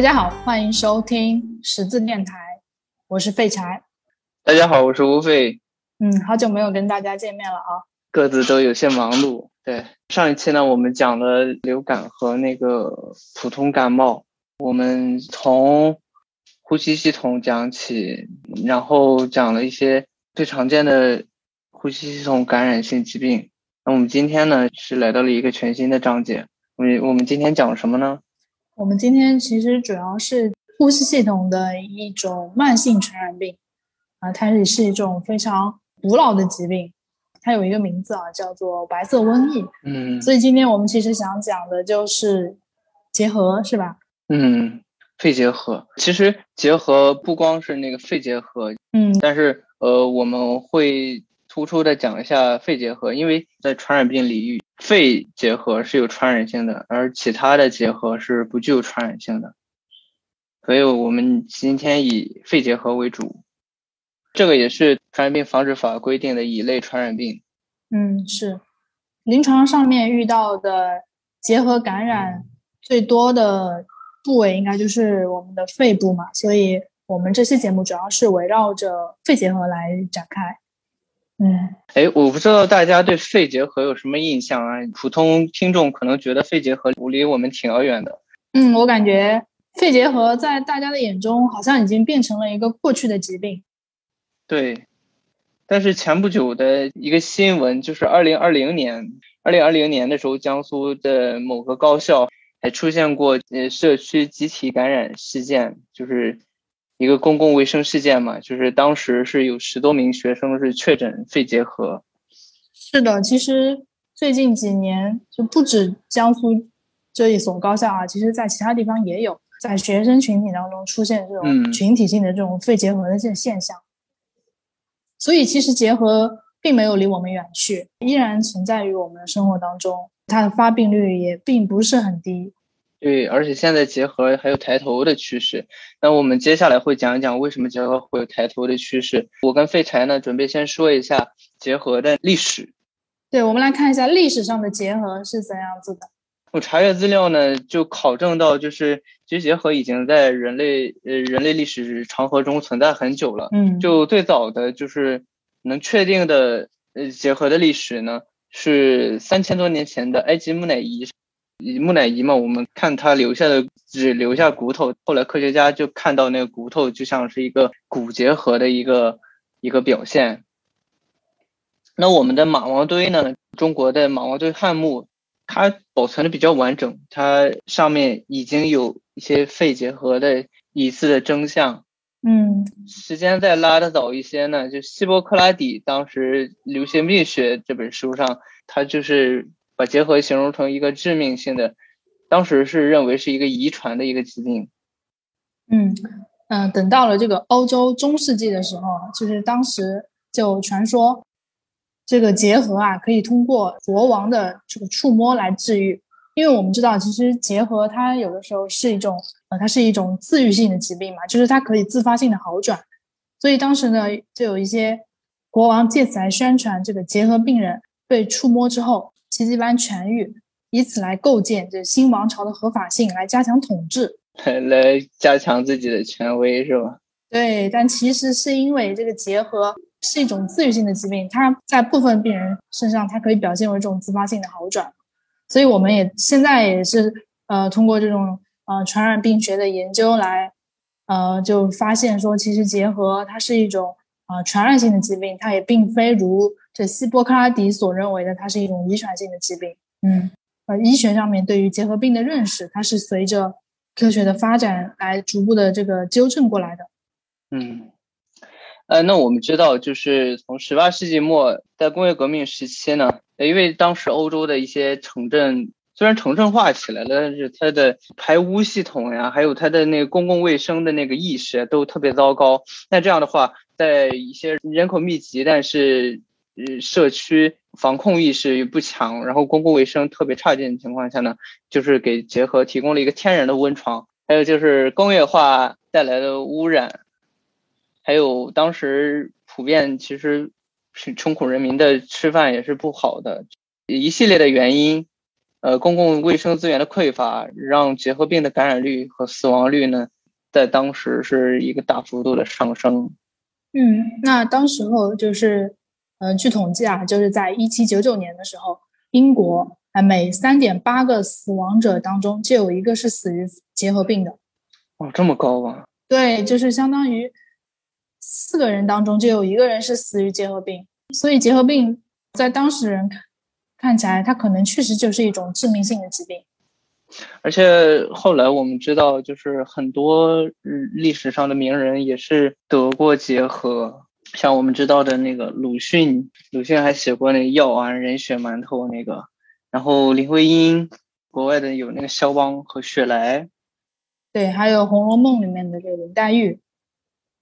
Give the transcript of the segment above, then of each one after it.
大家好，欢迎收听十字电台，我是废柴。大家好，我是吴废。嗯，好久没有跟大家见面了啊，各自都有些忙碌。对，上一期呢，我们讲了流感和那个普通感冒，我们从呼吸系统讲起，然后讲了一些最常见的呼吸系统感染性疾病。那我们今天呢，是来到了一个全新的章节。我们我们今天讲什么呢？我们今天其实主要是呼吸系统的一种慢性传染病，啊，它也是一种非常古老的疾病，它有一个名字啊，叫做白色瘟疫。嗯，所以今天我们其实想讲的就是结核，是吧？嗯，肺结核。其实结核不光是那个肺结核，嗯，但是呃，我们会突出的讲一下肺结核，因为在传染病领域。肺结核是有传染性的，而其他的结核是不具有传染性的，所以我们今天以肺结核为主。这个也是传染病防治法规定的乙类传染病。嗯，是。临床上面遇到的结核感染最多的部位应该就是我们的肺部嘛，所以我们这期节目主要是围绕着肺结核来展开。嗯，哎，我不知道大家对肺结核有什么印象啊？普通听众可能觉得肺结核离我们挺遥远的。嗯，我感觉肺结核在大家的眼中好像已经变成了一个过去的疾病。对，但是前不久的一个新闻，就是二零二零年，二零二零年的时候，江苏的某个高校还出现过呃社区集体感染事件，就是。一个公共卫生事件嘛，就是当时是有十多名学生是确诊肺结核。是的，其实最近几年就不止江苏这一所高校啊，其实在其他地方也有在学生群体当中出现这种群体性的这种肺结核的这现象。所以其实结核并没有离我们远去，依然存在于我们的生活当中，它的发病率也并不是很低。对，而且现在结合还有抬头的趋势。那我们接下来会讲一讲为什么结合会有抬头的趋势。我跟废柴呢，准备先说一下结合的历史。对，我们来看一下历史上的结合是怎样子的。我查阅资料呢，就考证到，就是其实结合已经在人类呃人类历史长河中存在很久了。嗯，就最早的就是能确定的呃结合的历史呢，是三千多年前的埃及木乃伊。木乃伊嘛，我们看他留下的只留下骨头，后来科学家就看到那个骨头就像是一个骨结核的一个一个表现。那我们的马王堆呢？中国的马王堆汉墓，它保存的比较完整，它上面已经有一些肺结核的疑似的征象。嗯，时间再拉的早一些呢，就希波克拉底当时《流行病学》这本书上，他就是。把结核形容成一个致命性的，当时是认为是一个遗传的一个疾病。嗯嗯，等到了这个欧洲中世纪的时候，就是当时就传说这个结核啊可以通过国王的这个触摸来治愈，因为我们知道其实结核它有的时候是一种呃它是一种自愈性的疾病嘛，就是它可以自发性的好转，所以当时呢就有一些国王借此来宣传这个结核病人被触摸之后。奇迹般痊愈，以此来构建这新王朝的合法性，来加强统治，来加强自己的权威，是吧？对，但其实是因为这个结核是一种自愈性的疾病，它在部分病人身上，它可以表现为这种自发性的好转，所以我们也现在也是呃通过这种呃传染病学的研究来呃就发现说，其实结核它是一种啊传染性的疾病，它也并非如。这希波克拉底所认为的，它是一种遗传性的疾病。嗯，呃，医学上面对于结核病的认识，它是随着科学的发展来逐步的这个纠正过来的。嗯，呃，那我们知道，就是从十八世纪末，在工业革命时期呢，因为当时欧洲的一些城镇虽然城镇化起来了，但是它的排污系统呀，还有它的那个公共卫生的那个意识都特别糟糕。那这样的话，在一些人口密集，但是，社区防控意识不强，然后公共卫生特别差劲的情况下呢，就是给结核提供了一个天然的温床。还有就是工业化带来的污染，还有当时普遍其实是穷苦人民的吃饭也是不好的，一系列的原因呃，公共卫生资源的匮乏，让结核病的感染率和死亡率呢，在当时是一个大幅度的上升。嗯，那当时候就是，呃，据统计啊，就是在一七九九年的时候，英国啊每三点八个死亡者当中就有一个是死于结核病的。哇，这么高啊！对，就是相当于四个人当中就有一个人是死于结核病，所以结核病在当事人看看起来，它可能确实就是一种致命性的疾病。而且后来我们知道，就是很多历史上的名人也是得过结核，像我们知道的那个鲁迅，鲁迅还写过那个药丸人血馒头那个，然后林徽因，国外的有那个肖邦和雪莱，对，还有《红楼梦》里面的这个林黛玉，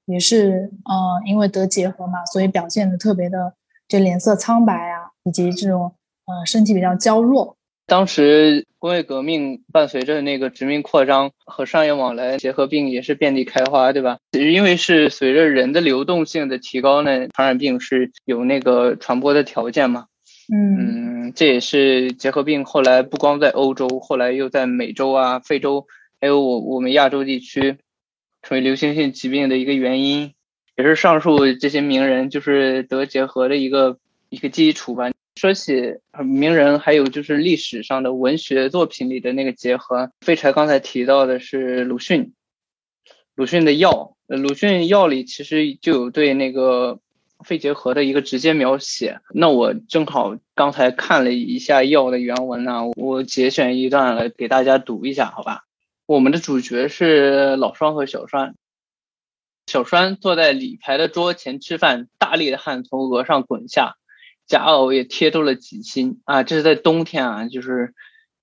也是呃因为得结核嘛，所以表现的特别的就脸色苍白啊，以及这种呃身体比较娇弱。当时工业革命伴随着那个殖民扩张和商业往来，结核病也是遍地开花，对吧？因为是随着人的流动性的提高呢，传染病是有那个传播的条件嘛。嗯，这也是结核病后来不光在欧洲，后来又在美洲啊、非洲，还有我我们亚洲地区成为流行性疾病的一个原因，也是上述这些名人就是得结核的一个一个基础吧。说起名人，还有就是历史上的文学作品里的那个结合。废柴刚才提到的是鲁迅，鲁迅的药，鲁迅药里其实就有对那个肺结核的一个直接描写。那我正好刚才看了一下药的原文呢，我节选一段来给大家读一下，好吧？我们的主角是老双和小栓。小栓坐在里排的桌前吃饭，大力的汗从额上滚下。夹袄也贴住了脊心啊，这是在冬天啊，就是，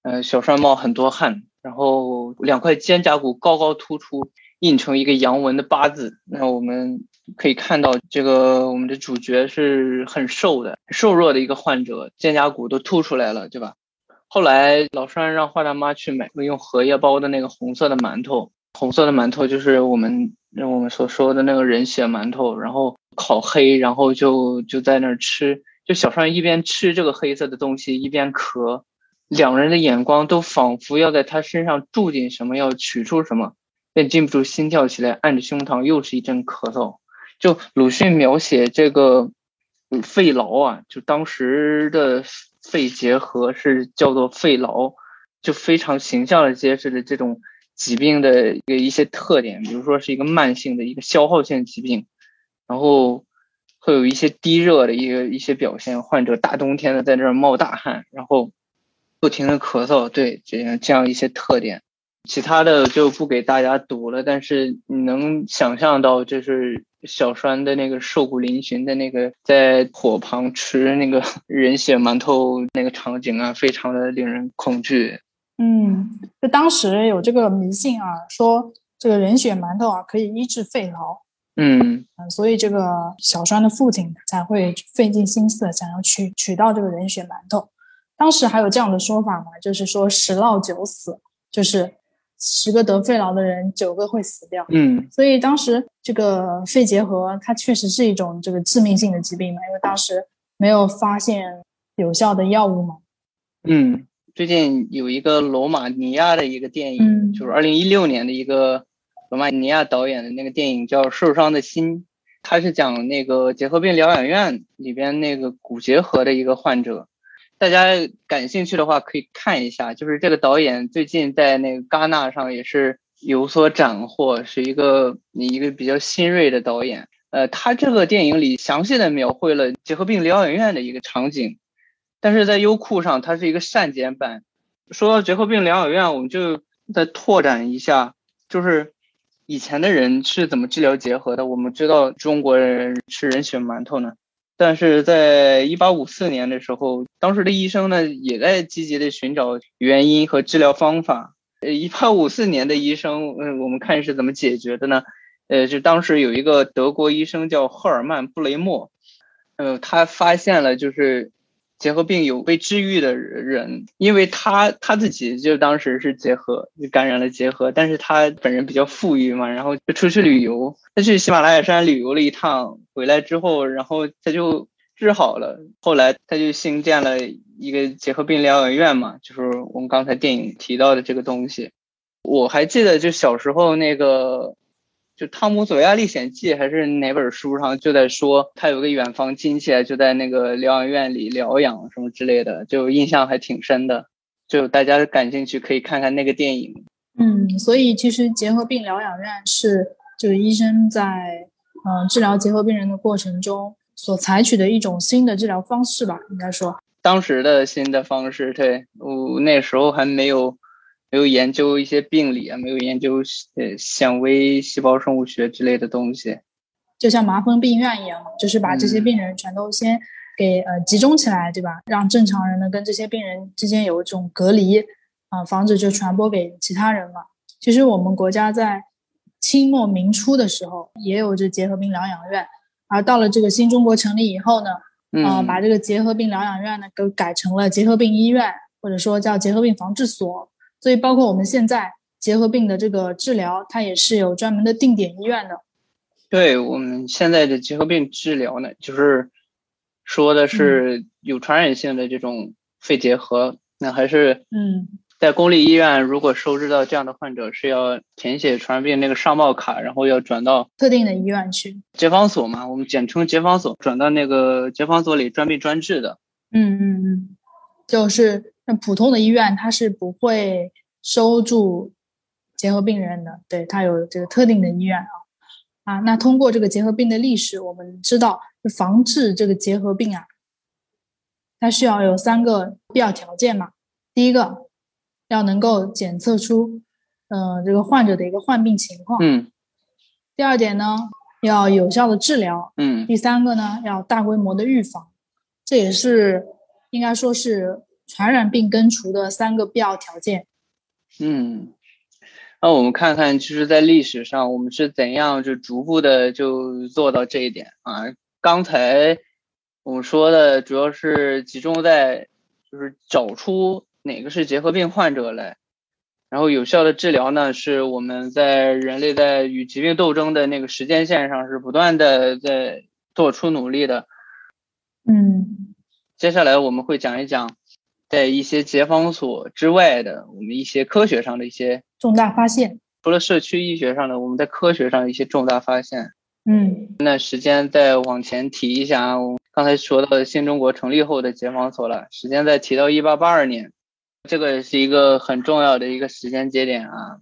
呃，小栓冒很多汗，然后两块肩胛骨高高突出，印成一个阳文的八字。那我们可以看到，这个我们的主角是很瘦的、瘦弱的一个患者，肩胛骨都凸出来了，对吧？后来老栓让华大妈去买个用荷叶包的那个红色的馒头，红色的馒头就是我们我们所说的那个人血馒头，然后烤黑，然后就就在那儿吃。就小栓一边吃这个黑色的东西，一边咳，两人的眼光都仿佛要在他身上注进什么，要取出什么，便禁不住心跳起来，按着胸膛又是一阵咳嗽。就鲁迅描写这个肺痨啊，就当时的肺结核是叫做肺痨，就非常形象的揭示了这种疾病的一个一些特点，比如说是一个慢性的一个消耗性疾病，然后。会有一些低热的一个一些表现，患者大冬天的在这儿冒大汗，然后不停的咳嗽，对这样这样一些特点，其他的就不给大家读了。但是你能想象到，就是小栓的那个瘦骨嶙峋的那个在火旁吃那个人血馒头那个场景啊，非常的令人恐惧。嗯，就当时有这个迷信啊，说这个人血馒头啊可以医治肺痨。嗯所以这个小栓的父亲才会费尽心思想要取取到这个人血馒头。当时还有这样的说法嘛，就是说十闹九死，就是十个得肺痨的人九个会死掉。嗯，所以当时这个肺结核它确实是一种这个致命性的疾病嘛，因为当时没有发现有效的药物嘛。嗯，最近有一个罗马尼亚的一个电影，就是二零一六年的一个。罗马尼亚导演的那个电影叫《受伤的心》，他是讲那个结核病疗养院里边那个骨结核的一个患者。大家感兴趣的话可以看一下，就是这个导演最近在那个戛纳上也是有所斩获，是一个一个比较新锐的导演。呃，他这个电影里详细的描绘了结核病疗养院的一个场景，但是在优酷上它是一个删减版。说到结核病疗养院，我们就再拓展一下，就是。以前的人是怎么治疗结核的？我们知道中国人吃人血馒头呢，但是在一八五四年的时候，当时的医生呢也在积极的寻找原因和治疗方法。呃，一八五四年的医生，嗯，我们看是怎么解决的呢？呃，就当时有一个德国医生叫赫尔曼布雷默，呃，他发现了就是。结核病有被治愈的人，因为他他自己就当时是结核，就感染了结核，但是他本人比较富裕嘛，然后就出去旅游，他去喜马拉雅山旅游了一趟，回来之后，然后他就治好了。后来他就新建了一个结核病疗养院嘛，就是我们刚才电影提到的这个东西。我还记得就小时候那个，就《汤姆索亚历险记》还是哪本书上就在说，他有个远房亲戚就在那个疗养院里疗养什么之类的，就印象还挺深的。就大家感兴趣可以看看那个电影。嗯，所以其实结核病疗养院是就是医生在嗯治疗结核病人的过程中所采取的一种新的治疗方式吧，应该说当时的新的方式。对，我那时候还没有没有研究一些病理啊，没有研究呃显微细胞生物学之类的东西，就像麻风病院一样，就是把这些病人全都先给呃集中起来，对吧？让正常人呢跟这些病人之间有一种隔离。啊，防止就传播给其他人嘛。其实我们国家在清末明初的时候也有这结核病疗养院，而到了这个新中国成立以后呢，啊，把这个结核病疗养院呢给改成了结核病医院，或者说叫结核病防治所。所以包括我们现在结核病的这个治疗，它也是有专门的定点医院的。对我们现在的结核病治疗呢，就是说的是有传染性的这种肺结核，那还是嗯。在公立医院，如果收治到这样的患者，是要填写传染病那个上报卡，然后要转到特定的医院去结防所嘛，我们简称结防所，转到那个结防所里专病专治的。嗯嗯嗯，就是那普通的医院，它是不会收住结核病人的，对，它有这个特定的医院啊啊。那通过这个结核病的历史，我们知道，防治这个结核病啊，它需要有三个必要条件嘛，第一个。要能够检测出，嗯，这个患者的一个患病情况。嗯。第二点呢，要有效的治疗。嗯。第三个呢，要大规模的预防，这也是应该说是传染病根除的三个必要条件。嗯。那我们看看，其实，在历史上，我们是怎样就逐步的就做到这一点啊？刚才我们说的主要是集中在就是找出。哪个是结核病患者来？然后有效的治疗呢？是我们在人类在与疾病斗争的那个时间线上是不断的在做出努力的。嗯，接下来我们会讲一讲，在一些结防所之外的我们一些科学上的一些重大发现。除了社区医学上的，我们在科学上一些重大发现。嗯，那时间再往前提一下啊，我刚才说到新中国成立后的解放所了，时间再提到一八八二年。这个是一个很重要的一个时间节点啊，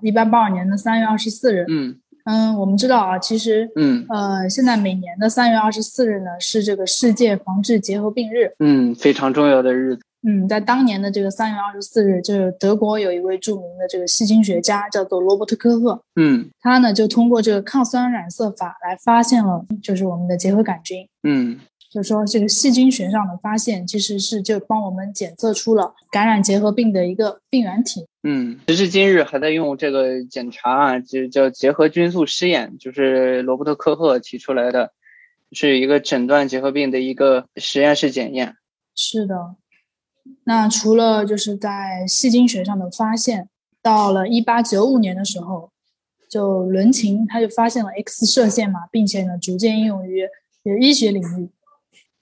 一八八二年的三月二十四日。嗯嗯，我们知道啊，其实嗯呃，现在每年的三月二十四日呢是这个世界防治结核病日。嗯，非常重要的日子。嗯，在当年的这个三月二十四日，就是德国有一位著名的这个细菌学家叫做罗伯特科赫。嗯，他呢就通过这个抗酸染色法来发现了，就是我们的结核杆菌。嗯。就是说，这个细菌学上的发现，其实是就帮我们检测出了感染结核病的一个病原体。嗯，时至今日还在用这个检查啊，就叫结核菌素试验，就是罗伯特科赫提出来的，是一个诊断结核病的一个实验室检验。是的，那除了就是在细菌学上的发现，到了一八九五年的时候，就伦琴他就发现了 X 射线嘛，并且呢，逐渐应用于医学领域。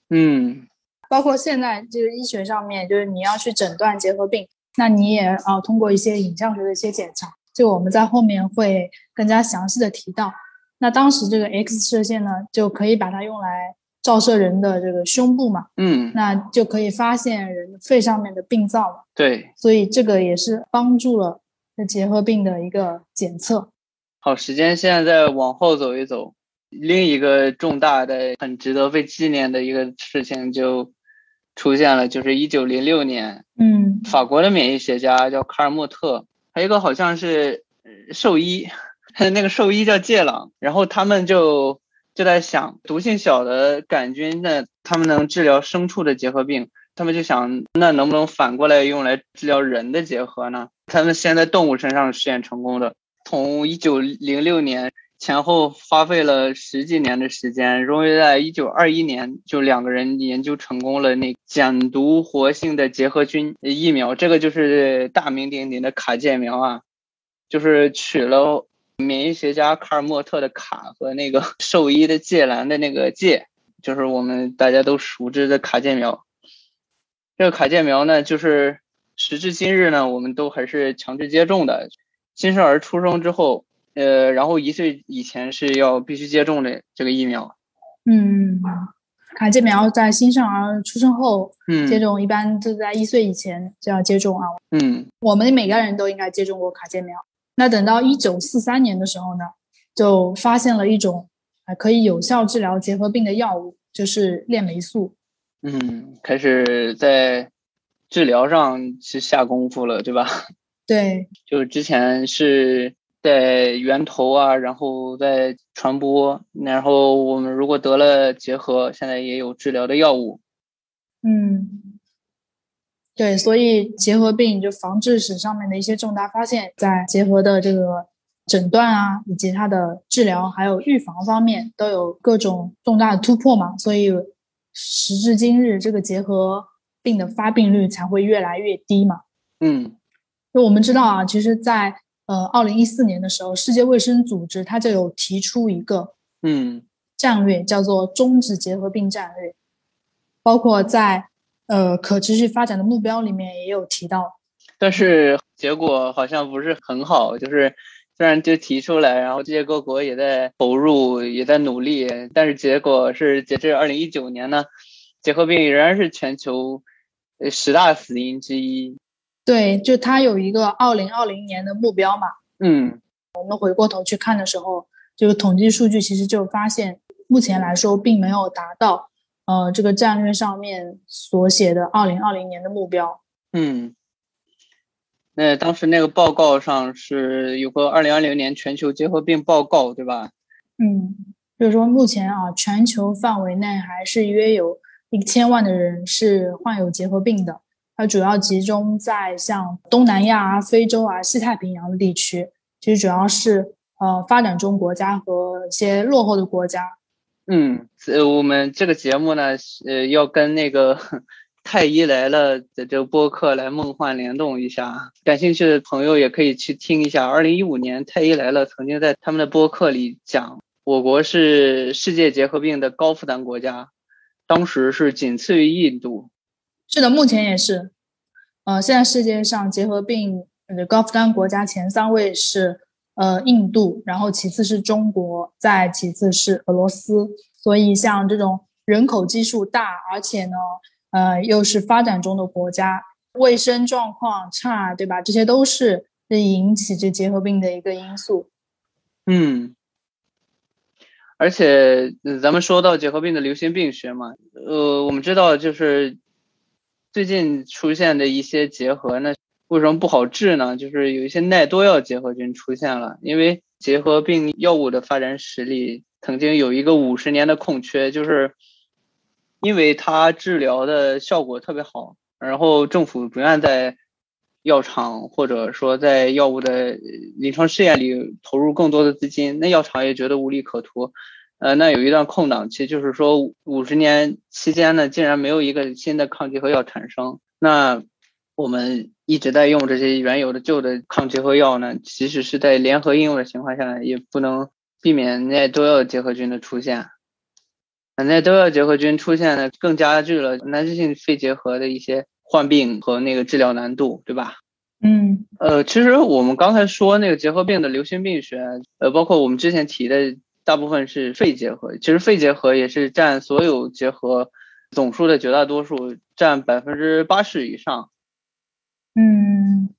嗯，包括现在这个医学上面，就是你要去诊断结核病，那你也啊通过一些影像学的一些检查，就我们在后面会更加详细的提到。那当时这个 X 射线呢，就可以把它用来照射人的这个胸部嘛，嗯，那就可以发现人肺上面的病灶嘛，对，所以这个也是帮助了这结核病的一个检测。好，时间现在再往后走一走。另一个重大的、很值得被纪念的一个事情就出现了，就是一九零六年，嗯，法国的免疫学家叫卡尔莫特，还有一个好像是兽医，那个兽医叫介朗，然后他们就就在想，毒性小的杆菌，那他们能治疗牲畜的结核病，他们就想，那能不能反过来用来治疗人的结核呢？他们先在动物身上实验成功的，从一九零六年。前后花费了十几年的时间，终于在一九二一年，就两个人研究成功了那减毒活性的结核菌疫苗，这个就是大名鼎鼎的卡介苗啊，就是取了免疫学家卡尔莫特的卡和那个兽医的介兰的那个介，就是我们大家都熟知的卡介苗。这个卡介苗呢，就是时至今日呢，我们都还是强制接种的。新生儿出生之后，呃，然后一岁以前是要必须接种的这个疫苗。嗯，卡介苗在新生儿出生后嗯接种，一般就在一岁以前就要接种啊。嗯我们每个人都应该接种过卡介苗。那等到一九四三年的时候呢，就发现了一种啊可以有效治疗结核病的药物，就是链霉素。嗯，开始在治疗上是下功夫了，对吧？对，就是之前是在源头啊，然后在传播，然后我们如果得了结核，现在也有治疗的药物。嗯，对，所以结核病就防治史上面的一些重大发现，在结核的这个诊断啊，以及它的治疗还有预防方面，都有各种重大的突破嘛。所以时至今日，这个结核病的发病率才会越来越低嘛。嗯就我们知道啊，其实在，呃二零一四年的时候，世界卫生组织它就有提出一个嗯战略，叫做终止结核病战略，包括在呃可持续发展的目标里面也有提到。但是结果好像不是很好，就是虽然就提出来，然后世界各国也在投入，也在努力，但是结果是截至二零一九年呢，结核病仍然是全球呃十大死因之一。对，就它有一个二零二零年的目标嘛。嗯我们回过头去看的时候，这个统计数据其实就发现，目前来说并没有达到呃这个战略上面所写的二零二零年的目标。嗯，那当时那个报告上是有个二零二零年全球结核病报告，对吧？嗯，就是说目前啊，全球范围内还是约有一千万的人是患有结核病的。它主要集中在像东南亚啊、非洲啊、西太平洋的地区，其实主要是呃发展中国家和一些落后的国家。嗯，呃，我们这个节目呢，呃，要跟那个太医来了的这个播客来梦幻联动一下。感兴趣的朋友也可以去听一下。二零一五年太医来了曾经在他们的播客里讲，我国是世界结核病的高负担国家，当时是仅次于印度。是的，目前也是。呃，现在世界上结核病的高负担国家前三位是呃印度，然后其次是中国，再其次是俄罗斯。所以像这种人口基数大，而且呢，呃，又是发展中的国家，卫生状况差，对吧？这些都是引起这结核病的一个因素。嗯，而且咱们说到结核病的流行病学嘛，呃，我们知道就是最近出现的一些结核呢，为什么不好治呢？就是有一些耐多药结核菌出现了，因为结核病药物的发展史里曾经有一个五十年的空缺，就是因为它治疗的效果特别好，然后政府不愿在药厂或者说在药物的临床试验里投入更多的资金，那药厂也觉得无利可图。呃，那有一段空档期，就是说五十年期间呢，竟然没有一个新的抗结核药产生。那我们一直在用这些原有的旧的抗结核药呢，即使是在联合应用的情况下，也不能避免耐多药结核菌的出现。耐多药结核菌出现呢，更加剧了难治性肺结核的一些患病和那个治疗难度，对吧？嗯呃，其实我们刚才说那个结核病的流行病学，呃，包括我们之前提的大部分是肺结核，其实肺结核也是占所有结核总数的绝大多数，占百分之八十以上。嗯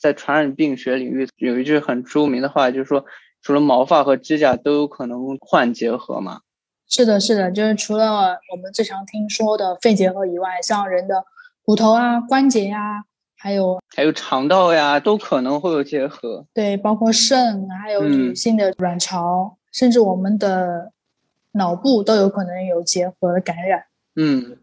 在传染病学领域有一句很著名的话，就是说，除了毛发和指甲都有可能患结核嘛。是的，是的，就是除了我们最常听说的肺结核以外，像人的骨头啊、关节呀、还有还有肠道呀，都可能会有结核。对，包括肾，还有嗯女性的卵巢，甚至我们的脑部都有可能有结核的感染。嗯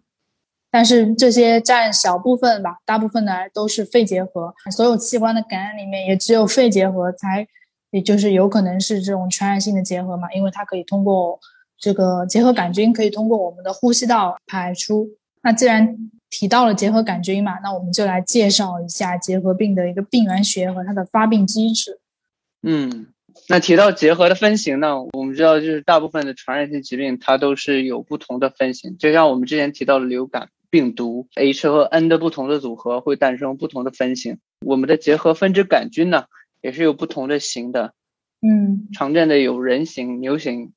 但是这些占小部分吧，大部分呢都是肺结核。所有器官的感染里面，也只有肺结核才，也就是有可能是这种传染性的结核嘛，因为它可以通过这个结核杆菌可以通过我们的呼吸道排出。那既然提到了结核杆菌嘛，那我们就来介绍一下结核病的一个病原学和它的发病机制。嗯，那提到结核的分型呢，我们知道就是大部分的传染性疾病它都是有不同的分型，就像我们之前提到的流感，病毒，H 和 N 的不同的组合会诞生不同的分型。我们的结核分支杆菌呢，也是有不同的型的，嗯常见的有人型、牛型、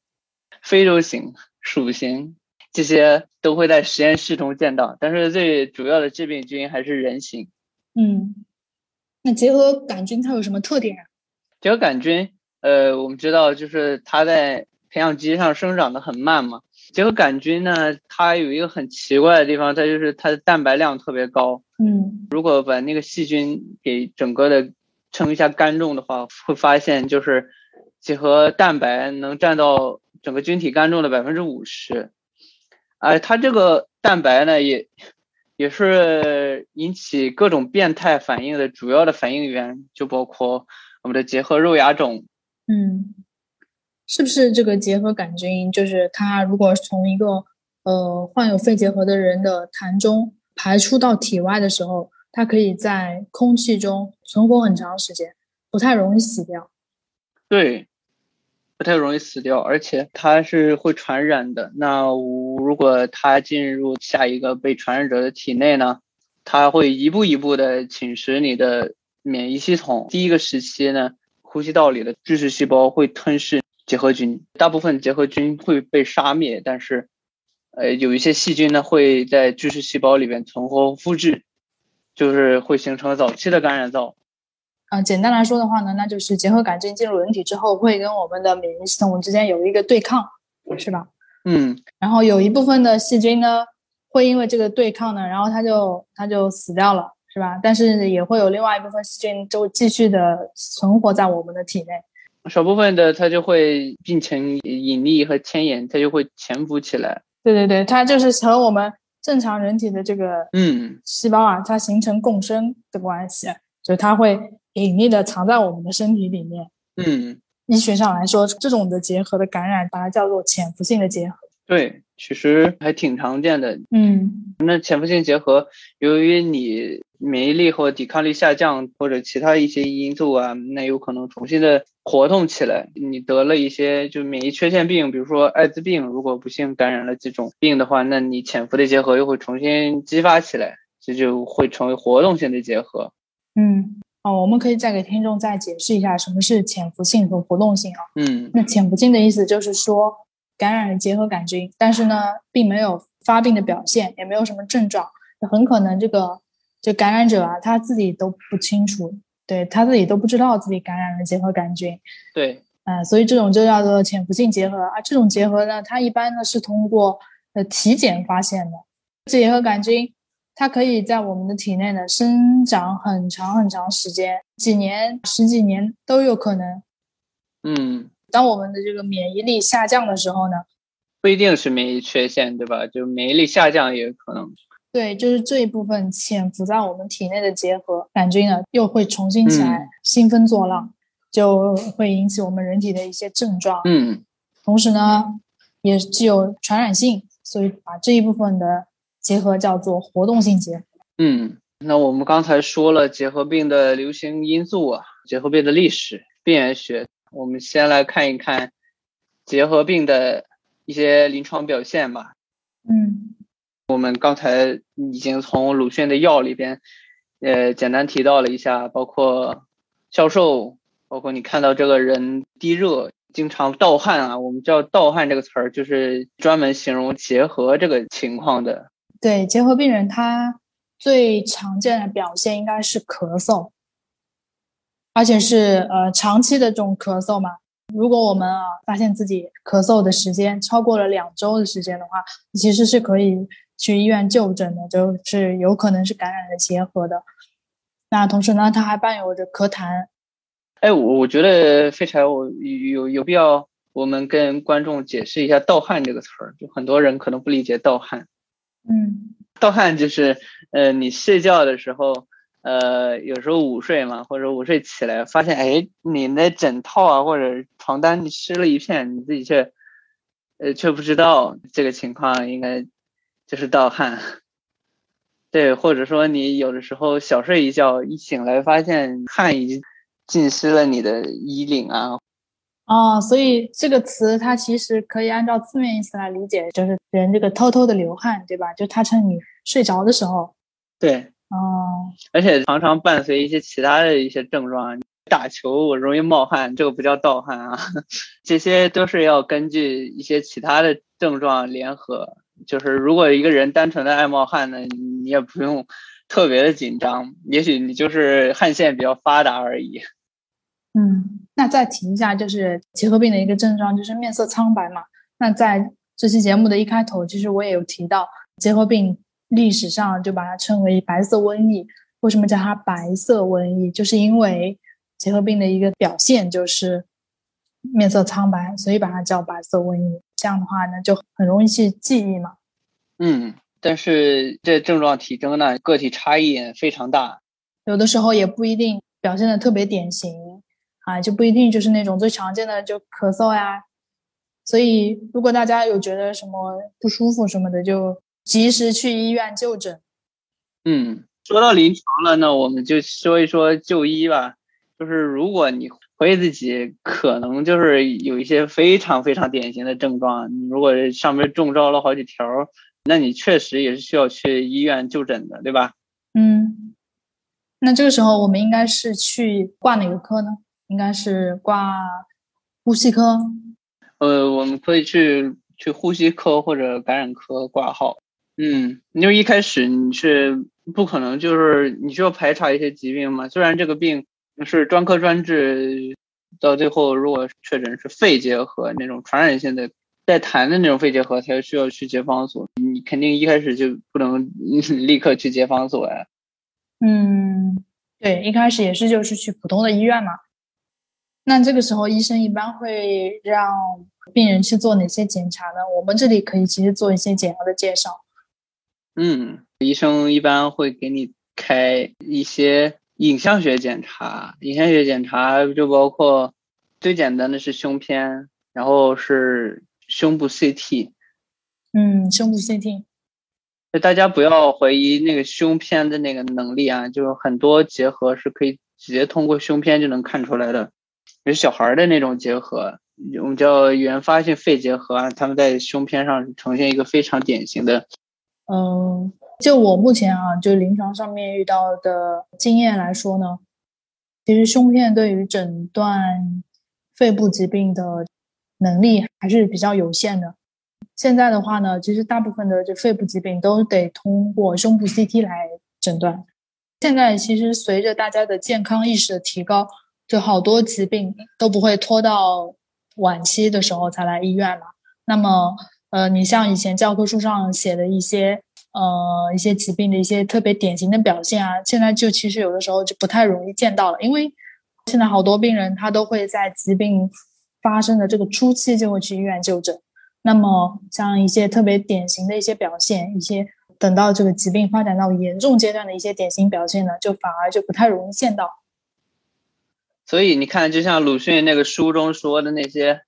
非洲型、鼠型，这些都会在实验室中见到。但是最主要的致病菌还是人型。嗯，那结核杆菌它有什么特点啊？结核杆菌，呃，我们知道就是它在培养基上生长的很慢嘛。结核杆菌呢，它有一个很奇怪的地方，它就是它的蛋白量特别高。嗯如果把那个细菌给整个的称一下干重的话，会发现就是结核蛋白能占到整个菌体干重的百分之五十。哎它这个蛋白呢，也也是引起各种变态反应的主要的反应源，就包括我们的结核肉芽肿。嗯，是不是这个结核杆菌，就是它如果从一个呃患有肺结核的人的痰中排出到体外的时候，它可以在空气中存活很长时间，不太容易死掉。对，不太容易死掉，而且它是会传染的。那如果它进入下一个被传染者的体内呢，它会一步一步的侵蚀你的免疫系统。第一个时期呢，呼吸道里的巨噬细胞会吞噬结核菌，大部分结核菌会被杀灭，但是，呃，有一些细菌呢会在巨噬细胞里边存活复制，就是会形成早期的感染灶。啊、简单来说的话呢，那就是结核杆菌进入人体之后，会跟我们的免疫系统之间有一个对抗，是吧？嗯，然后有一部分的细菌呢，会因为这个对抗呢，然后它就它就死掉了，是吧？但是也会有另外一部分细菌就继续的存活在我们的体内。少部分的它就会变成隐匿和牵引，它就会潜伏起来。对对对，它就是和我们正常人体的这个嗯，细胞啊，它形成共生的关系，就它会隐匿的藏在我们的身体里面。嗯，医学上来说，这种的结合的感染，把它叫做潜伏性的结合。对，其实还挺常见的。嗯那潜伏性结核，由于你免疫力或抵抗力下降，或者其他一些因素啊，那有可能重新的活动起来。你得了一些就免疫缺陷病，比如说艾滋病，如果不幸感染了这种病的话，那你潜伏的结核又会重新激发起来，这就会成为活动性的结核。嗯，哦，我们可以再给听众再解释一下什么是潜伏性和活动性啊？嗯那潜伏性的意思就是说，感染了结核杆菌，但是呢，并没有发病的表现，也没有什么症状，很可能这个就感染者啊，他自己都不清楚，对他自己都不知道自己感染了结核杆菌，对，啊、所以这种就叫做潜伏性结核啊。这种结核呢，它一般呢是通过呃体检发现的。结核杆菌它可以在我们的体内呢生长很长很长时间，几年、十几年都有可能。嗯，当我们的这个免疫力下降的时候呢，不一定是免疫缺陷，对吧？就免疫力下降也有可能。对，就是这一部分潜伏在我们体内的结核杆菌呢，又会重新起来嗯兴风作浪，就会引起我们人体的一些症状。嗯同时呢，也具有传染性，所以把这一部分的结核叫做活动性结核。嗯，那我们刚才说了结核病的流行因素啊，结核病的历史、病原学。我们先来看一看结核病的一些临床表现吧。嗯我们刚才已经从鲁迅的药里边，呃，简单提到了一下，包括消瘦，包括你看到这个人低热，经常盗汗啊。我们知道“盗汗”这个词儿，就是专门形容结核这个情况的。对，结核病人他最常见的表现应该是咳嗽，而且是呃长期的这种咳嗽嘛。如果我们啊发现自己咳嗽的时间超过了两周的时间的话，其实是可以去医院就诊的，就是有可能是感染的结核的。那同时呢，它还伴有着咳痰。哎，我我觉得废柴，我有有必要我们跟观众解释一下“盗汗”这个词儿，就很多人可能不理解盗汗。嗯盗汗就是，呃，你睡觉的时候，呃，有时候午睡嘛，或者午睡起来，发现，哎，你那枕套啊或者床单湿了一片，你自己却，呃，却不知道这个情况，应该就是盗汗。对，或者说你有的时候小睡一觉，一醒来发现汗已经浸湿了你的衣领啊。哦，所以这个词它其实可以按照字面意思来理解，就是人这个偷偷的流汗，对吧？就他趁你睡着的时候。对。哦。而且常常伴随一些其他的一些症状，打球我容易冒汗，这个不叫盗汗啊，这些都是要根据一些其他的症状联合。就是如果一个人单纯的爱冒汗呢，你也不用特别的紧张，也许你就是汗腺比较发达而已。嗯，那再提一下，就是结核病的一个症状，就是面色苍白嘛。那在这期节目的一开头，其实我也有提到，结核病历史上就把它称为白色瘟疫。为什么叫它白色瘟疫？就是因为结核病的一个表现就是面色苍白，所以把它叫白色瘟疫。这样的话呢，就很容易去记忆嘛。嗯，但是这症状体征呢，个体差异也非常大，有的时候也不一定表现的特别典型。啊，就不一定就是那种最常见的就咳嗽呀，所以如果大家有觉得什么不舒服什么的，就及时去医院就诊。嗯，说到临床了，那我们就说一说就医吧。就是如果你怀疑自己可能就是有一些非常非常典型的症状，你如果上面中招了好几条，那你确实也是需要去医院就诊的，对吧？嗯，那这个时候我们应该是去挂哪个科呢？应该是挂呼吸科，呃，我们可以去去呼吸科或者感染科挂号。嗯，因为一开始你是不可能，就是你需要排查一些疾病嘛。虽然这个病是专科专治，到最后如果确诊是肺结核那种传染性的带痰的那种肺结核，才需要去接方所。你肯定一开始就不能立刻去接方所呀。嗯，对，一开始也是就是去普通的医院嘛。那这个时候，医生一般会让病人去做哪些检查呢？我们这里可以其实做一些简要的介绍。嗯，医生一般会给你开一些影像学检查，影像学检查就包括最简单的是胸片，然后是胸部 CT。嗯，胸部 CT。就大家不要怀疑那个胸片的那个能力啊，就是很多结合是可以直接通过胸片就能看出来的。有小孩的那种结核，我们叫原发性肺结核啊，他们在胸片上呈现一个非常典型的。嗯，就我目前啊，就临床上面遇到的经验来说呢，其实胸片对于诊断肺部疾病的能力还是比较有限的。现在的话呢，其实大部分的这肺部疾病都得通过胸部 CT 来诊断。现在其实随着大家的健康意识的提高。就好多疾病都不会拖到晚期的时候才来医院了。那么，呃，你像以前教科书上写的一些，呃，一些疾病的一些特别典型的表现啊，现在就其实有的时候就不太容易见到了，因为现在好多病人他都会在疾病发生的这个初期就会去医院就诊。那么，像一些特别典型的一些表现，一些等到这个疾病发展到严重阶段的一些典型表现呢，就反而就不太容易见到。所以你看，就像鲁迅那个书中说的那些，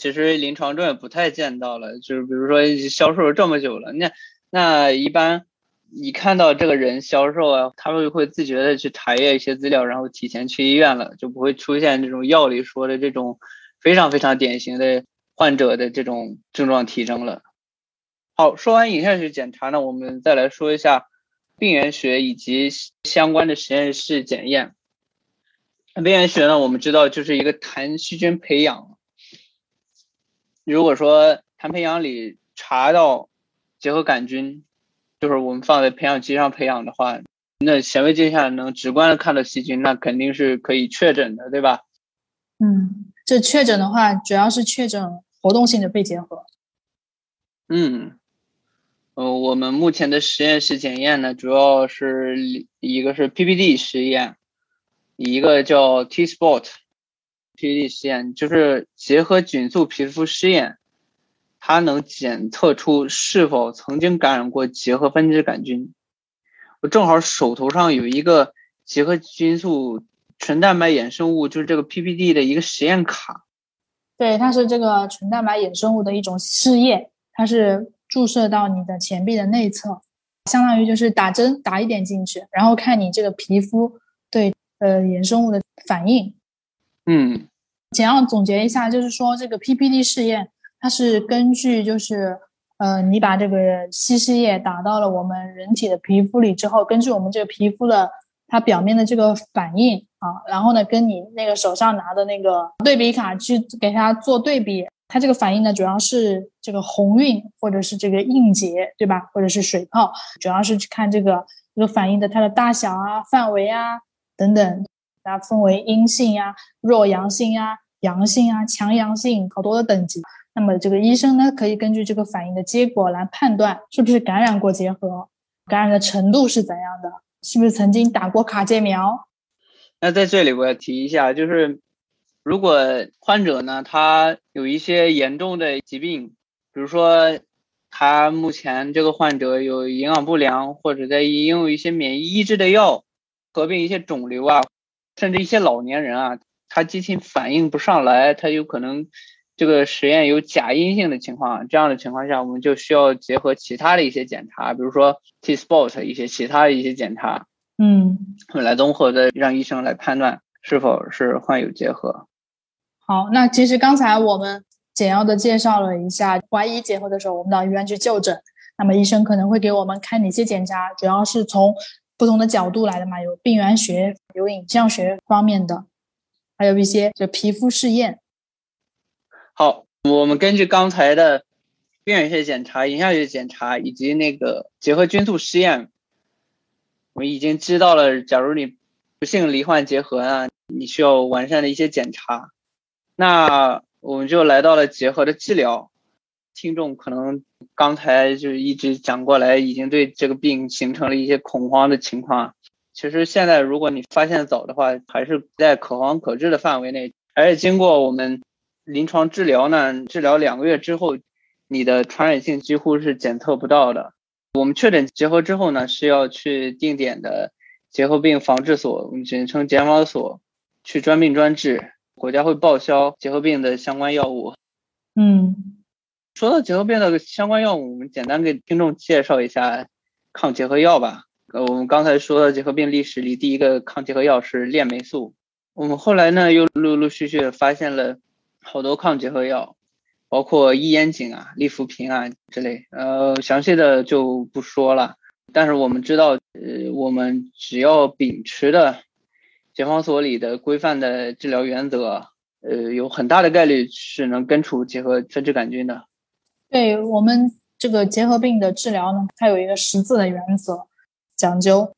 其实临床中也不太见到了。就是比如说销售了这么久了，那那一般你看到这个人销售啊，他们会自觉的去查阅一些资料，然后提前去医院了，就不会出现这种药里说的这种非常非常典型的患者的这种症状提升了。好，说完影像学检查呢，我们再来说一下病原学以及相关的实验室检验。病原学呢，我们知道就是一个痰细菌培养。如果说痰培养里查到结核杆菌，就是我们放在培养基上培养的话，那显微镜下能直观的看到细菌，那肯定是可以确诊的，对吧？嗯，这确诊的话，主要是确诊活动性的肺结核。嗯，呃，我们目前的实验室检验呢，主要是一个是 PPD 实验。一个叫 T-Spot，PPD 实验就是结合菌素皮肤试验，它能检测出是否曾经感染过结核分支杆菌。我正好手头上有一个结核菌素纯蛋白衍生物，就是这个 PPD 的一个实验卡。对，它是这个纯蛋白衍生物的一种试验，它是注射到你的前臂的内侧，相当于就是打针打一点进去，然后看你这个皮肤对。呃，衍生物的反应，嗯，简要总结一下，就是说这个 PPD 试验，它是根据就是呃，你把这个稀释液打到了我们人体的皮肤里之后，根据我们这个皮肤的它表面的这个反应啊，然后呢，跟你那个手上拿的那个对比卡去给它做对比。它这个反应呢，主要是这个红晕或者是这个硬结，对吧？或者是水泡，主要是去看这个这个反应的它的大小啊、范围啊等等，它分为阴性啊、弱阳性啊、阳性啊、强阳性，好多的等级。那么这个医生呢，可以根据这个反应的结果来判断是不是感染过结核，感染的程度是怎样的，是不是曾经打过卡介苗。那在这里我要提一下，就是。如果患者呢，他有一些严重的疾病，比如说他目前这个患者有营养不良，或者在应用一些免疫抑制的药，合并一些肿瘤啊，甚至一些老年人啊，他机体反应不上来，他有可能这个实验有假阴性的情况，这样的情况下，我们就需要结合其他的一些检查，比如说 T spot 一些其他的一些检查，嗯，来综合的让医生来判断是否是患有结核。好，那其实刚才我们简要的介绍了一下怀疑结核的时候，我们到医院去就诊。那么医生可能会给我们看哪些检查，主要是从不同的角度来的嘛，有病原学、有影像学方面的，还有一些就皮肤试验。好，我们根据刚才的病原学检查、影像学检查以及那个结合菌素试验，我们已经知道了，假如你不幸罹患结核啊，你需要完善的一些检查。那我们就来到了结核的治疗。听众可能刚才就是一直讲过来，已经对这个病形成了一些恐慌的情况。其实现在如果你发现早的话，还是在可防可治的范围内。而且经过我们临床治疗呢，治疗两个月之后，你的传染性几乎是检测不到的。我们确诊结核之后呢，是要去定点的结核病防治所，简称检防所，去专病专治。国家会报销结核病的相关药物。嗯，说到结核病的相关药物，我们简单给听众介绍一下抗结核药吧。呃，我们刚才说的结核病历史里，第一个抗结核药是链霉素。我们后来呢，又陆陆续续发现了好多抗结核药，包括伊眼景啊、利福平啊之类。呃，详细的就不说了。但是我们知道，呃，我们只要秉持的。检防所里的规范的治疗原则，呃，有很大的概率是能根除结核分支杆菌的。对我们这个结核病的治疗呢，它有一个十字的原则，讲究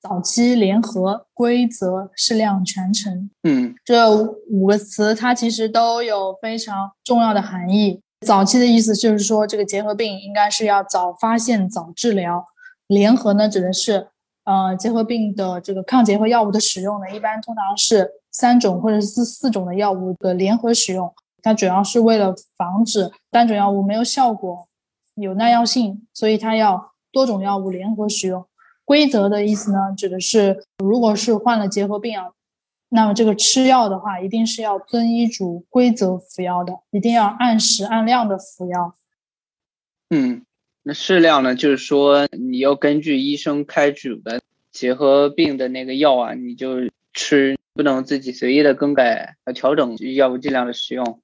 早期联合、规则、适量、全程。嗯，这五个词它其实都有非常重要的含义。早期的意思就是说，这个结核病应该是要早发现、早治疗。联合呢，指的是。呃，结核病的这个抗结核药物的使用呢，一般通常是三种或者是四种的药物的联合使用。它主要是为了防止单种药物没有效果、有耐药性，所以它要多种药物联合使用。规则的意思呢，指的是如果是患了结核病啊，那么这个吃药的话，一定是要遵医嘱规则服药的，一定要按时按量的服药。嗯。那适量呢，就是说你要根据医生开主的结核病的那个药啊，你就吃，不能自己随意的更改和调整药物剂量的使用。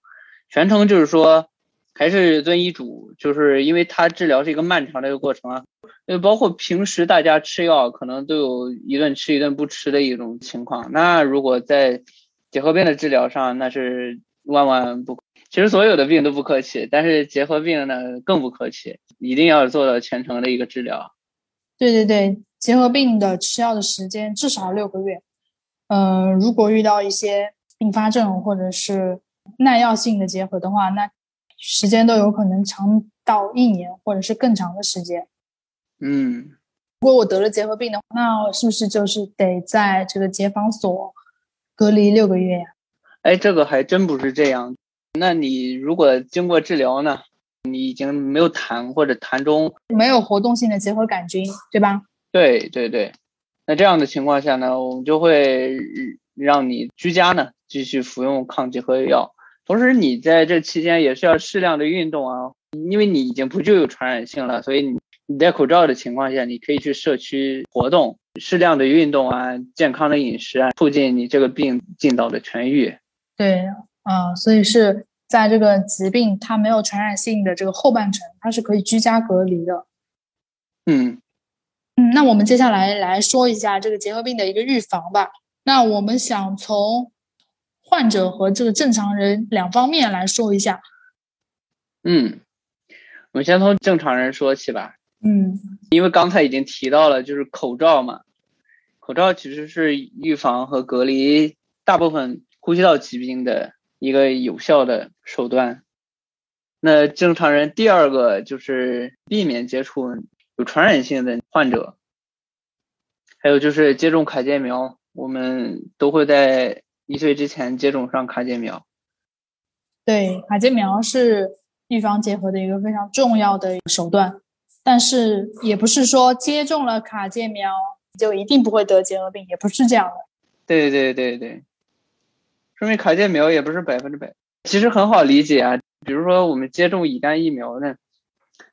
全程就是说还是遵医嘱，就是因为它治疗是一个漫长的一个过程啊，就包括平时大家吃药可能都有一顿吃一顿不吃的一种情况。那如果在结核病的治疗上，那是万万不。其实所有的病都不客气，但是结核病呢更不客气，一定要做到全程的一个治疗。对对对，结核病的吃药的时间至少六个月。嗯，如果遇到一些并发症或者是耐药性的结核的话，那时间都有可能长到一年或者是更长的时间。嗯，如果我得了结核病的话，那是不是就是得在这个结防所隔离六个月呀？哎，这个还真不是这样。那你如果经过治疗呢，你已经没有痰或者痰中没有活动性的结核杆菌，对吧？对对对。那这样的情况下呢，我们就会让你居家呢继续服用抗结核药，同时你在这期间也是要适量的运动啊，因为你已经不具有传染性了，所以你你戴口罩的情况下，你可以去社区活动，适量的运动啊，健康的饮食啊，促进你这个病尽早的痊愈。对。啊，所以是在这个疾病它没有传染性的这个后半程，它是可以居家隔离的。嗯嗯，那我们接下来来说一下这个结核病的一个预防吧。那我们想从患者和这个正常人两方面来说一下。嗯，我们先从正常人说起吧。嗯，因为刚才已经提到了，就是口罩嘛，口罩其实是预防和隔离大部分呼吸道疾病的一个有效的手段。那正常人第二个就是避免接触有传染性的患者，还有就是接种卡介苗，我们都会在一岁之前接种上卡介苗。对，卡介苗是预防结核的一个非常重要的手段。但是也不是说接种了卡介苗就一定不会得结核病，也不是这样的。对对对对，说明卡介苗也不是百分之百。其实很好理解啊，比如说我们接种乙肝疫苗呢，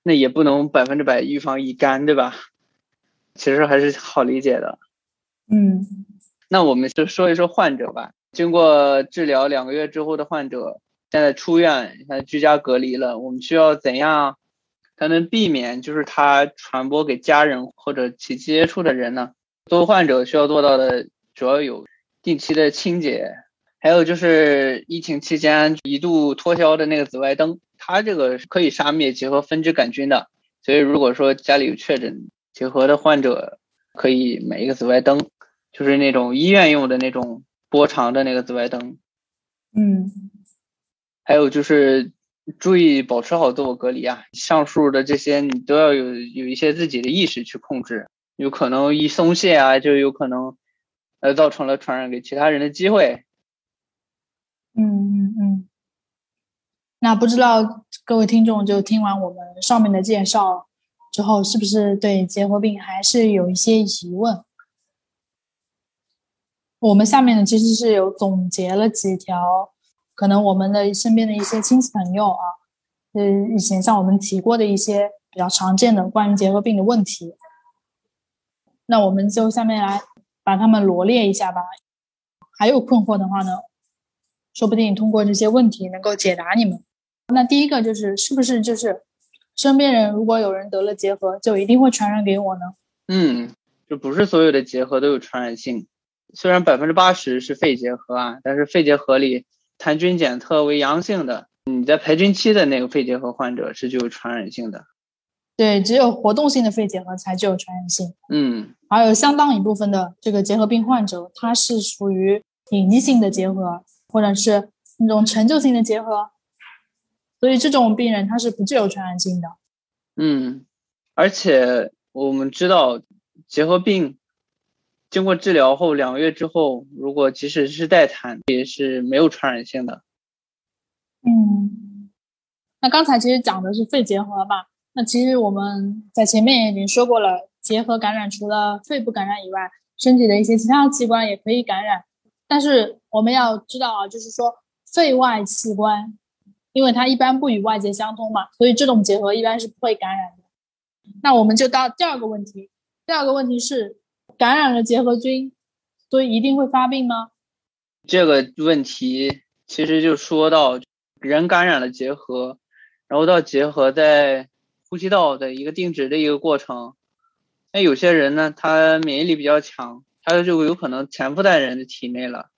那也不能百分之百预防乙肝，对吧？其实还是好理解的。嗯，那我们就说一说患者吧。经过治疗两个月之后的患者，现在出院，现在居家隔离了，我们需要怎样？才能避免就是他传播给家人或者其接触的人呢？作为患者需要做到的主要有定期的清洁，还有就是疫情期间一度脱销的那个紫外灯，它这个是可以杀灭结核分支杆菌的。所以如果说家里有确诊结核的患者，可以买一个紫外灯，就是那种医院用的那种波长的那个紫外灯。嗯，还有就是。注意保持好自我隔离啊！上述的这些你都要有有一些自己的意识去控制，有可能一松懈啊，就有可能呃造成了传染给其他人的机会。嗯嗯嗯。那不知道各位听众就听完我们上面的介绍之后，是不是对结核病还是有一些疑问？我们下面呢其实是有总结了几条。可能我们的身边的一些亲戚朋友啊，呃，以前向我们提过的一些比较常见的关于结核病的问题，那我们就下面来把它们罗列一下吧。还有困惑的话呢，说不定通过这些问题能够解答你们。那第一个就是，是不是就是身边人如果有人得了结核，就一定会传染给我呢？嗯，就不是所有的结核都有传染性，虽然百分之八十是肺结核啊，但是肺结核里。痰菌检测为阳性的，你在排菌期的那个肺结核患者是具有传染性的。对，只有活动性的肺结核才具有传染性。嗯，还有相当一部分的这个结核病患者，他是属于隐匿性的结核，或者是那种陈旧性的结核，所以这种病人他是不具有传染性的。嗯，而且我们知道结核病。经过治疗后两个月之后，如果即使是带痰，也是没有传染性的。嗯，那刚才其实讲的是肺结核吧？那其实我们在前面已经说过了，结核感染除了肺部感染以外，身体的一些其他器官也可以感染。但是我们要知道啊，就是说肺外器官，因为它一般不与外界相通嘛，所以这种结核一般是不会感染的。那我们就到第二个问题，第二个问题是。感染了结核菌，所以一定会发病吗？这个问题其实就说到人感染了结核，然后到结核在呼吸道的一个定植的一个过程。那有些人呢，他免疫力比较强，他就有可能潜伏在人的体内了。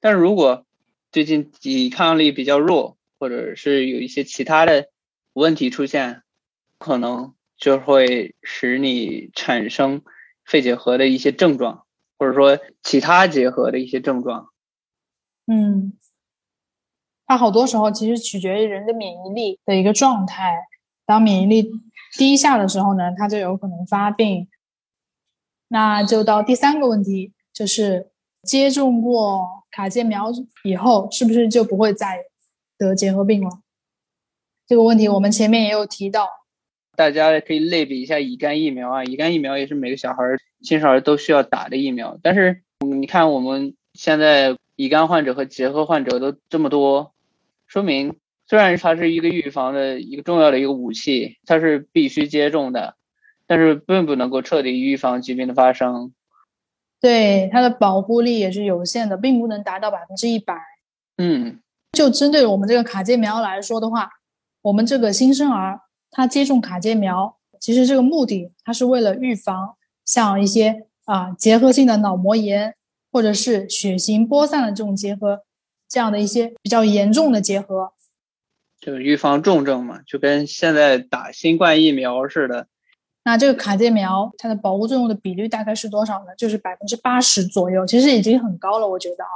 但如果最近抵抗力比较弱，或者是有一些其他的问题出现，可能就会使你产生。肺结核的一些症状，或者说其他结核的一些症状，嗯，它好多时候其实取决于人的免疫力的一个状态。当免疫力低下的时候呢，它就有可能发病。那就到第三个问题，就是接种过卡介苗以后，是不是就不会再得结核病了？这个问题我们前面也有提到。大家可以类比一下乙肝疫苗啊，乙肝疫苗也是每个小孩、新生儿都需要打的疫苗。但是你看我们现在乙肝患者和结核患者都这么多，说明虽然它是一个预防的一个重要的一个武器，它是必须接种的，但是并不能够彻底预防疾病的发生。对它的保护力也是有限的，并不能达到百分之一百。嗯，就针对我们这个卡介苗来说的话，我们这个新生儿他接种卡介苗，其实这个目的它是为了预防像一些啊结核性的脑膜炎，或者是血型播散的这种结核，这样的一些比较严重的结核，就是预防重症嘛，就跟现在打新冠疫苗似的。那这个卡介苗它的保护作用的比率大概是多少呢？就是百分之八十左右，其实已经很高了，我觉得啊。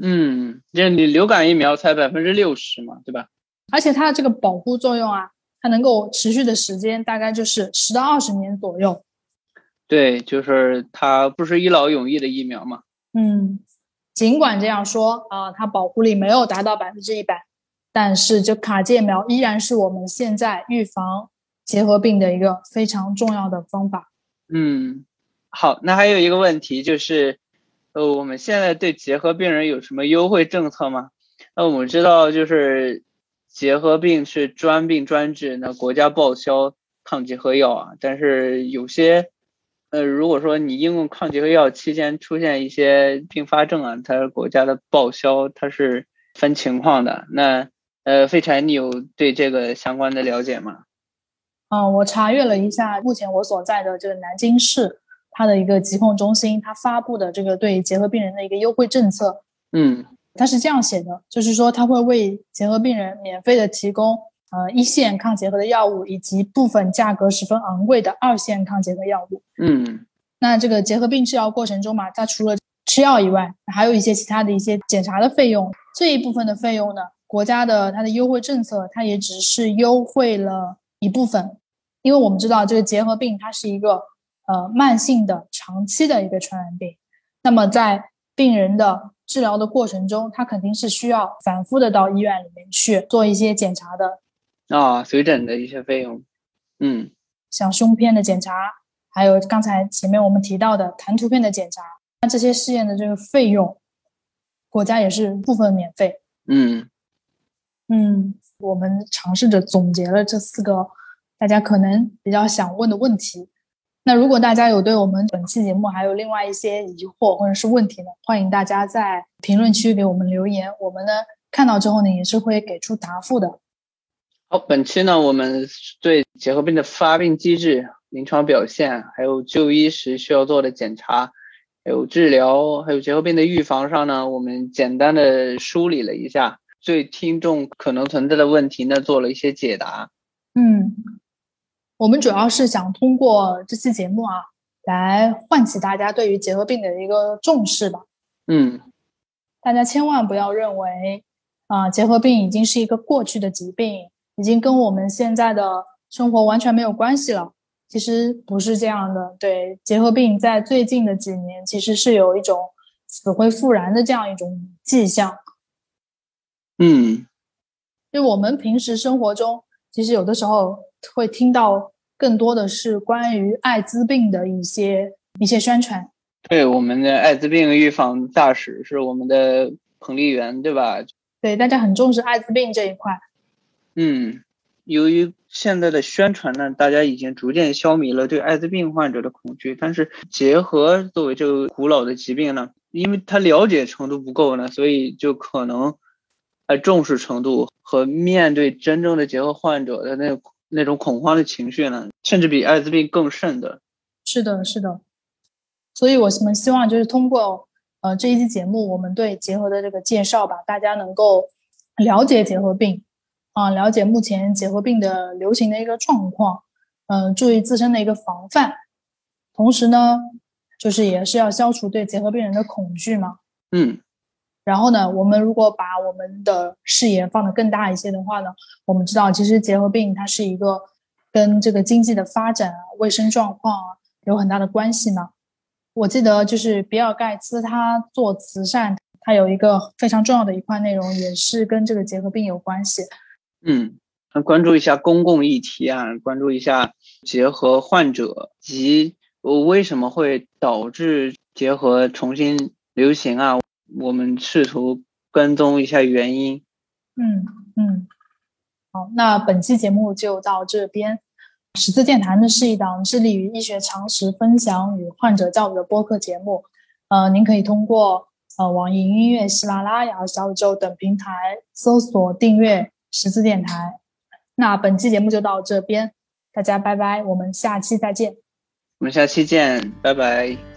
嗯，这你流感疫苗才百分之六十嘛，对吧？而且它的这个保护作用啊，它能够持续的时间大概就是十到二十年左右。对，就是它不是一劳永逸的疫苗嘛。嗯，尽管这样说啊，它保护力没有达到百分之一百，但是就卡介苗依然是我们现在预防。结核病的一个非常重要的方法。嗯，好，那还有一个问题就是，呃，我们现在对结核病人有什么优惠政策吗？那我们知道，就是结核病是专病专治，那国家报销抗结核药啊。但是有些，呃，如果说你应用抗结核药期间出现一些并发症啊，它国家的报销它是分情况的。那，呃，废柴，你有对这个相关的了解吗？嗯，我查阅了一下，目前我所在的这个南京市，它的一个疾控中心，它发布的这个对结核病人的一个优惠政策，嗯，它是这样写的，就是说它会为结核病人免费的提供呃一线抗结核的药物，以及部分价格十分昂贵的二线抗结核药物。嗯，那这个结核病治疗过程中嘛，它除了吃药以外，还有一些其他的一些检查的费用，这一部分的费用呢，国家的它的优惠政策，它也只是优惠了。一部分，因为我们知道这个结核病它是一个呃慢性的、长期的一个传染病，那么在病人的治疗的过程中，他肯定是需要反复的到医院里面去做一些检查的啊，随诊的一些费用，嗯，像胸片的检查，还有刚才前面我们提到的痰涂片的检查，那这些试验的这个费用，国家也是部分免费，嗯嗯。我们尝试着总结了这四个大家可能比较想问的问题。那如果大家有对我们本期节目还有另外一些疑惑或者是问题呢，欢迎大家在评论区给我们留言，我们呢看到之后呢也是会给出答复的。好，本期呢我们对结核病的发病机制、临床表现，还有就医时需要做的检查，还有治疗，还有结核病的预防上呢，我们简单的梳理了一下。对听众可能存在的问题呢，做了一些解答。嗯，我们主要是想通过这期节目啊，来唤起大家对于结核病的一个重视吧。嗯，大家千万不要认为啊，结核病已经是一个过去的疾病，已经跟我们现在的生活完全没有关系了。其实不是这样的。对，结核病在最近的几年，其实是有一种死灰复燃的这样一种迹象。嗯，就我们平时生活中，其实有的时候会听到更多的是关于艾滋病的一些一些宣传。对，我们的艾滋病预防大使是我们的彭丽媛，对吧？对，大家很重视艾滋病这一块。嗯，由于现在的宣传呢，大家已经逐渐消弭了对艾滋病患者的恐惧，但是结合作为这个古老的疾病呢，因为他了解程度不够呢，所以就可能。呃，重视程度和面对真正的结核患者的那那种恐慌的情绪呢，甚至比艾滋病更甚的。是的，是的。所以我们希望就是通过呃这一期节目，我们对结核的这个介绍吧，大家能够了解结核病啊，了解目前结核病的流行的一个状况，嗯，注意自身的一个防范。同时呢，就是也是要消除对结核病人的恐惧嘛。嗯。然后呢，我们如果把我们的视野放得更大一些的话呢，我们知道其实结核病它是一个跟这个经济的发展啊、卫生状况啊有很大的关系嘛。我记得就是比尔盖茨他做慈善，他有一个非常重要的一块内容也是跟这个结核病有关系。嗯，关注一下公共议题啊，关注一下结核患者及为什么会导致结核重新流行啊。我们试图跟踪一下原因。嗯嗯，好，那本期节目就到这边。十字健谈呢是一档致力于医学常识分享与患者教育的播客节目。呃，您可以通过呃网易音乐、喜马拉雅、小宇宙等平台搜索订阅十字电台。那本期节目就到这边，大家拜拜，我们下期再见。我们下期见，拜拜。